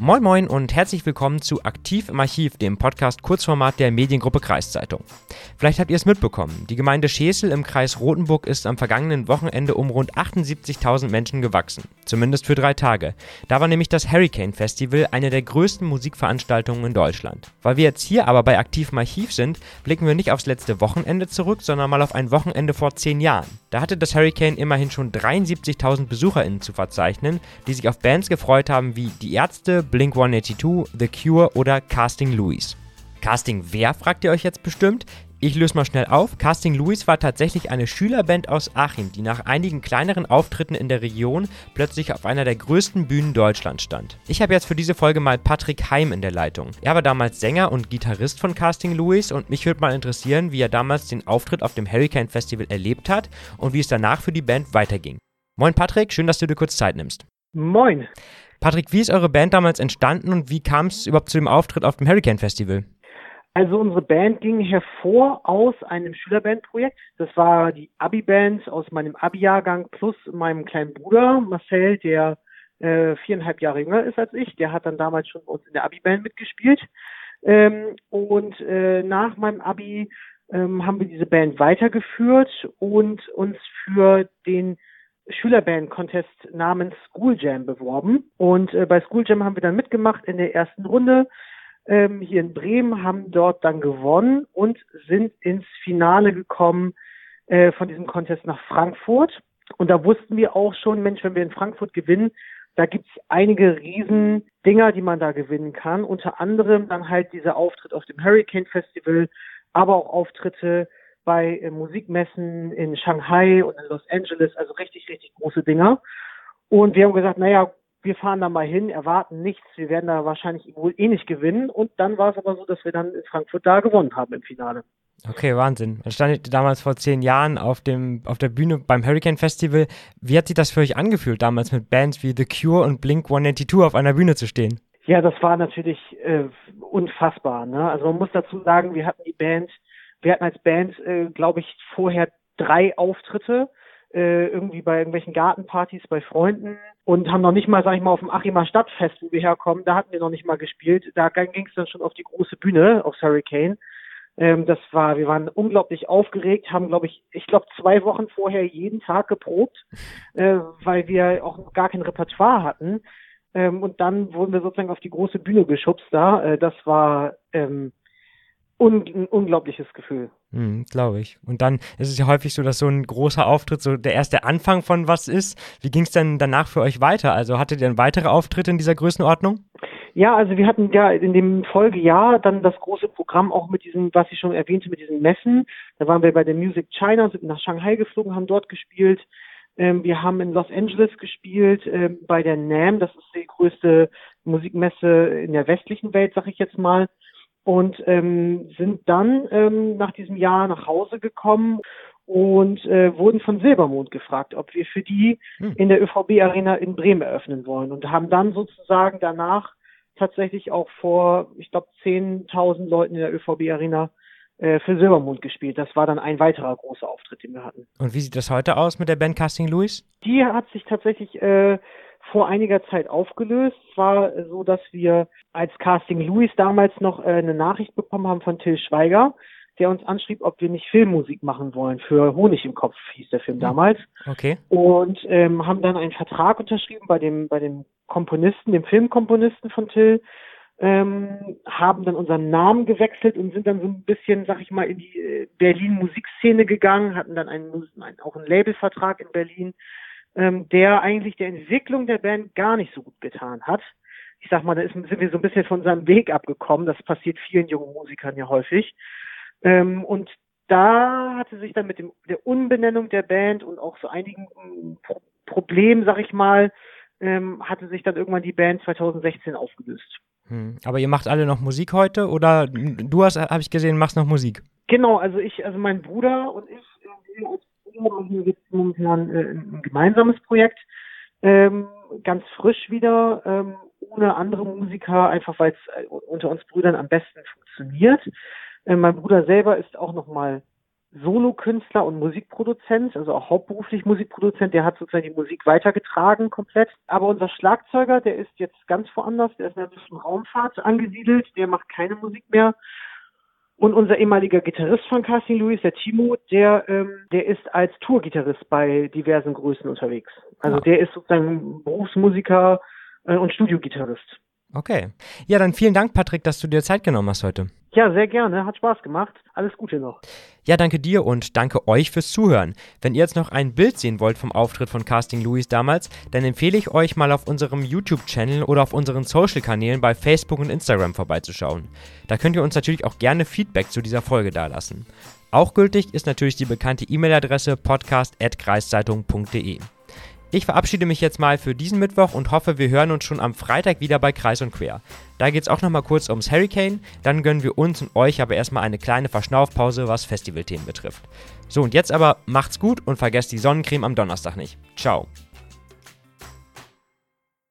Moin Moin und herzlich willkommen zu Aktiv im Archiv, dem Podcast Kurzformat der Mediengruppe Kreiszeitung. Vielleicht habt ihr es mitbekommen, die Gemeinde Schesel im Kreis Rothenburg ist am vergangenen Wochenende um rund 78.000 Menschen gewachsen, zumindest für drei Tage. Da war nämlich das Hurricane Festival eine der größten Musikveranstaltungen in Deutschland. Weil wir jetzt hier aber bei Aktiv im Archiv sind, blicken wir nicht aufs letzte Wochenende zurück, sondern mal auf ein Wochenende vor zehn Jahren. Da hatte das Hurricane immerhin schon 73.000 BesucherInnen zu verzeichnen, die sich auf Bands gefreut haben wie Die Ärzte, Blink 182, The Cure oder Casting Louis. Casting wer, fragt ihr euch jetzt bestimmt? Ich löse mal schnell auf. Casting Louis war tatsächlich eine Schülerband aus Achim, die nach einigen kleineren Auftritten in der Region plötzlich auf einer der größten Bühnen Deutschlands stand. Ich habe jetzt für diese Folge mal Patrick Heim in der Leitung. Er war damals Sänger und Gitarrist von Casting Louis und mich würde mal interessieren, wie er damals den Auftritt auf dem Hurricane Festival erlebt hat und wie es danach für die Band weiterging. Moin Patrick, schön, dass du dir kurz Zeit nimmst. Moin. Patrick, wie ist eure Band damals entstanden und wie kam es überhaupt zu dem Auftritt auf dem Hurricane Festival? Also unsere Band ging hervor aus einem Schülerbandprojekt. Das war die Abi-Band aus meinem Abi-Jahrgang plus meinem kleinen Bruder Marcel, der äh, viereinhalb Jahre jünger ist als ich. Der hat dann damals schon bei uns in der Abi-Band mitgespielt. Ähm, und äh, nach meinem Abi ähm, haben wir diese Band weitergeführt und uns für den Schülerband-Contest namens School Jam beworben. Und äh, bei School Jam haben wir dann mitgemacht in der ersten Runde ähm, hier in Bremen, haben dort dann gewonnen und sind ins Finale gekommen äh, von diesem Contest nach Frankfurt. Und da wussten wir auch schon, Mensch, wenn wir in Frankfurt gewinnen, da gibt's einige Riesendinger, die man da gewinnen kann. Unter anderem dann halt dieser Auftritt auf dem Hurricane Festival, aber auch Auftritte bei äh, Musikmessen in Shanghai und in Los Angeles, also richtig, richtig große Dinger. Und wir haben gesagt, naja, wir fahren da mal hin, erwarten nichts, wir werden da wahrscheinlich wohl eh nicht gewinnen. Und dann war es aber so, dass wir dann in Frankfurt da gewonnen haben im Finale. Okay, Wahnsinn. Dann standet damals vor zehn Jahren auf dem auf der Bühne beim Hurricane Festival. Wie hat sich das für euch angefühlt, damals mit Bands wie The Cure und Blink 182 auf einer Bühne zu stehen? Ja, das war natürlich äh, unfassbar. Ne? Also man muss dazu sagen, wir hatten die Band wir hatten als Band, äh, glaube ich, vorher drei Auftritte, äh, irgendwie bei irgendwelchen Gartenpartys bei Freunden und haben noch nicht mal, sag ich mal, auf dem Achimer Stadtfest, wo wir herkommen, da hatten wir noch nicht mal gespielt. Da ging es dann schon auf die große Bühne, aufs Hurricane. Ähm, das war, wir waren unglaublich aufgeregt, haben, glaube ich, ich glaube, zwei Wochen vorher jeden Tag geprobt, äh, weil wir auch gar kein Repertoire hatten. Ähm, und dann wurden wir sozusagen auf die große Bühne geschubst da. Äh, das war ähm, un ein unglaubliches Gefühl. Mhm, Glaube ich. Und dann ist es ja häufig so, dass so ein großer Auftritt so der erste Anfang von was ist. Wie ging es denn danach für euch weiter? Also hattet ihr dann weitere Auftritte in dieser Größenordnung? Ja, also wir hatten ja in dem Folgejahr dann das große Programm auch mit diesem, was ich schon erwähnte, mit diesen Messen. Da waren wir bei der Music China, sind nach Shanghai geflogen, haben dort gespielt. Ähm, wir haben in Los Angeles gespielt, ähm, bei der NAM, das ist die größte Musikmesse in der westlichen Welt, sag ich jetzt mal und ähm, sind dann ähm, nach diesem Jahr nach Hause gekommen und äh, wurden von Silbermond gefragt, ob wir für die hm. in der ÖVB Arena in Bremen eröffnen wollen und haben dann sozusagen danach tatsächlich auch vor, ich glaube, 10.000 Leuten in der ÖVB Arena äh, für Silbermond gespielt. Das war dann ein weiterer großer Auftritt, den wir hatten. Und wie sieht das heute aus mit der Band Casting Louis? Die hat sich tatsächlich äh, vor einiger Zeit aufgelöst. Es war so, dass wir als Casting Louis damals noch äh, eine Nachricht bekommen haben von Till Schweiger, der uns anschrieb, ob wir nicht Filmmusik machen wollen. Für Honig im Kopf hieß der Film hm. damals. Okay. Und ähm, haben dann einen Vertrag unterschrieben bei dem, bei dem Komponisten, dem Filmkomponisten von Till, ähm, haben dann unseren Namen gewechselt und sind dann so ein bisschen, sag ich mal, in die äh, Berlin Musikszene gegangen, hatten dann einen, einen, auch einen Labelvertrag in Berlin ähm, der eigentlich der Entwicklung der Band gar nicht so gut getan hat. Ich sag mal, da ist, sind wir so ein bisschen von unserem Weg abgekommen. Das passiert vielen jungen Musikern ja häufig. Ähm, und da hatte sich dann mit dem, der Unbenennung der Band und auch so einigen hm, Pro Problemen, sag ich mal, ähm, hatte sich dann irgendwann die Band 2016 aufgelöst. Hm. Aber ihr macht alle noch Musik heute oder du hast, habe ich gesehen, machst noch Musik? Genau, also ich, also mein Bruder und ich, wir als machen wir jetzt momentan äh, ein gemeinsames Projekt, ähm, ganz frisch wieder, ähm, ohne andere Musiker, einfach weil es äh, unter uns Brüdern am besten funktioniert. Äh, mein Bruder selber ist auch nochmal Solokünstler und Musikproduzent, also auch hauptberuflich Musikproduzent, der hat sozusagen die Musik weitergetragen komplett. Aber unser Schlagzeuger, der ist jetzt ganz woanders, der ist in der Raumfahrt angesiedelt, der macht keine Musik mehr. Und unser ehemaliger Gitarrist von Casting Louis, der Timo, der, ähm, der ist als Tourgitarrist bei diversen Größen unterwegs. Also ja. der ist sozusagen Berufsmusiker äh, und Studiogitarrist. Okay. Ja, dann vielen Dank, Patrick, dass du dir Zeit genommen hast heute. Ja, sehr gerne. Hat Spaß gemacht. Alles Gute noch. Ja, danke dir und danke euch fürs Zuhören. Wenn ihr jetzt noch ein Bild sehen wollt vom Auftritt von Casting Louis damals, dann empfehle ich euch mal auf unserem YouTube-Channel oder auf unseren Social-Kanälen bei Facebook und Instagram vorbeizuschauen. Da könnt ihr uns natürlich auch gerne Feedback zu dieser Folge dalassen. Auch gültig ist natürlich die bekannte E-Mail-Adresse podcast.kreiszeitung.de. Ich verabschiede mich jetzt mal für diesen Mittwoch und hoffe, wir hören uns schon am Freitag wieder bei Kreis und Quer. Da geht es auch nochmal kurz ums Hurricane, dann gönnen wir uns und euch aber erstmal eine kleine Verschnaufpause, was Festivalthemen betrifft. So, und jetzt aber macht's gut und vergesst die Sonnencreme am Donnerstag nicht. Ciao.